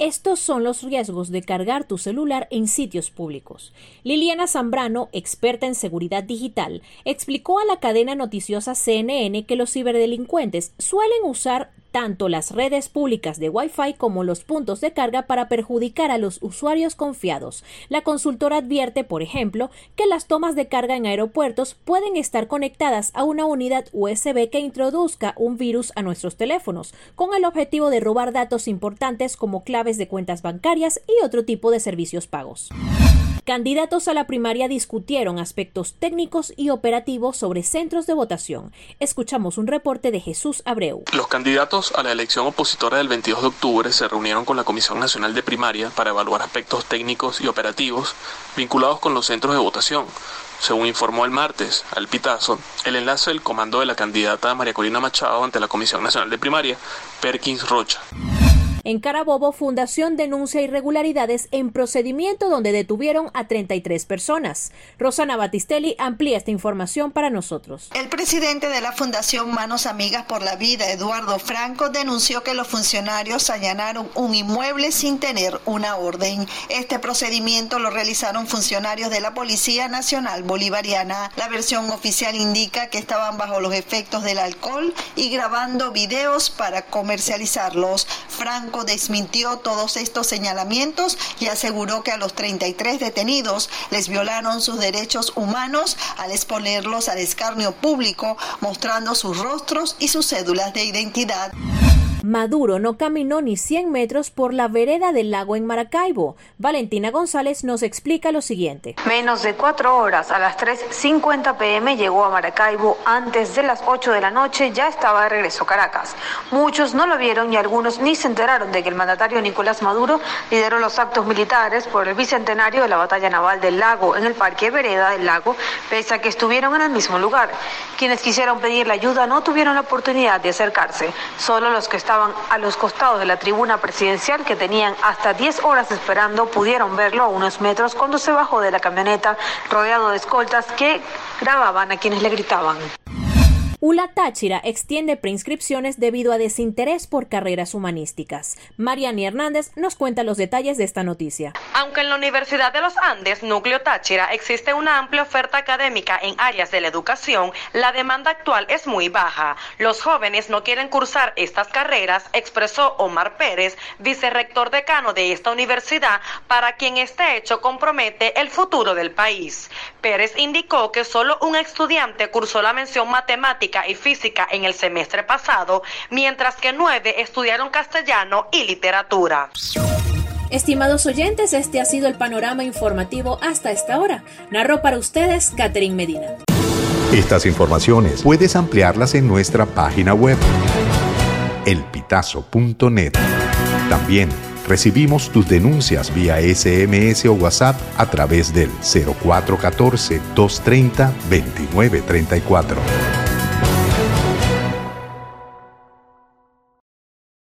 Estos son los riesgos de cargar tu celular en sitios públicos. Liliana Zambrano, experta en seguridad digital, explicó a la cadena noticiosa CNN que los ciberdelincuentes suelen usar tanto las redes públicas de Wi-Fi como los puntos de carga para perjudicar a los usuarios confiados. La consultora advierte, por ejemplo, que las tomas de carga en aeropuertos pueden estar conectadas a una unidad USB que introduzca un virus a nuestros teléfonos, con el objetivo de robar datos importantes como claves de cuentas bancarias y otro tipo de servicios pagos. Candidatos a la primaria discutieron aspectos técnicos y operativos sobre centros de votación. Escuchamos un reporte de Jesús Abreu. Los candidatos a la elección opositora del 22 de octubre se reunieron con la Comisión Nacional de Primaria para evaluar aspectos técnicos y operativos vinculados con los centros de votación. Según informó el martes al Pitazo, el enlace del comando de la candidata María Corina Machado ante la Comisión Nacional de Primaria, Perkins Rocha. En Carabobo, Fundación denuncia irregularidades en procedimiento donde detuvieron a 33 personas. Rosana Batistelli amplía esta información para nosotros. El presidente de la Fundación Manos Amigas por la Vida, Eduardo Franco, denunció que los funcionarios allanaron un inmueble sin tener una orden. Este procedimiento lo realizaron funcionarios de la Policía Nacional Bolivariana. La versión oficial indica que estaban bajo los efectos del alcohol y grabando videos para comercializarlos. Franco desmintió todos estos señalamientos y aseguró que a los 33 detenidos les violaron sus derechos humanos al exponerlos al escarnio público, mostrando sus rostros y sus cédulas de identidad. Maduro no caminó ni 100 metros por la vereda del lago en Maracaibo. Valentina González nos explica lo siguiente. Menos de cuatro horas, a las 3.50 pm llegó a Maracaibo. Antes de las 8 de la noche ya estaba de regreso a Caracas. Muchos no lo vieron y algunos ni se enteraron de que el mandatario Nicolás Maduro lideró los actos militares por el bicentenario de la batalla naval del lago en el Parque Vereda del Lago, pese a que estuvieron en el mismo lugar. Quienes quisieron pedir la ayuda no tuvieron la oportunidad de acercarse. Solo los que estaban estaban a los costados de la tribuna presidencial que tenían hasta 10 horas esperando pudieron verlo a unos metros cuando se bajó de la camioneta rodeado de escoltas que grababan a quienes le gritaban. ULA Táchira extiende preinscripciones debido a desinterés por carreras humanísticas. Mariani Hernández nos cuenta los detalles de esta noticia. Aunque en la Universidad de los Andes, Núcleo Táchira, existe una amplia oferta académica en áreas de la educación, la demanda actual es muy baja. Los jóvenes no quieren cursar estas carreras, expresó Omar Pérez, vicerrector decano de esta universidad, para quien este hecho compromete el futuro del país. Pérez indicó que solo un estudiante cursó la mención matemática y física en el semestre pasado, mientras que nueve estudiaron castellano y literatura. Estimados oyentes, este ha sido el panorama informativo hasta esta hora. Narró para ustedes Catherine Medina. Estas informaciones puedes ampliarlas en nuestra página web, elpitazo.net. También recibimos tus denuncias vía SMS o WhatsApp a través del 0414 230 2934.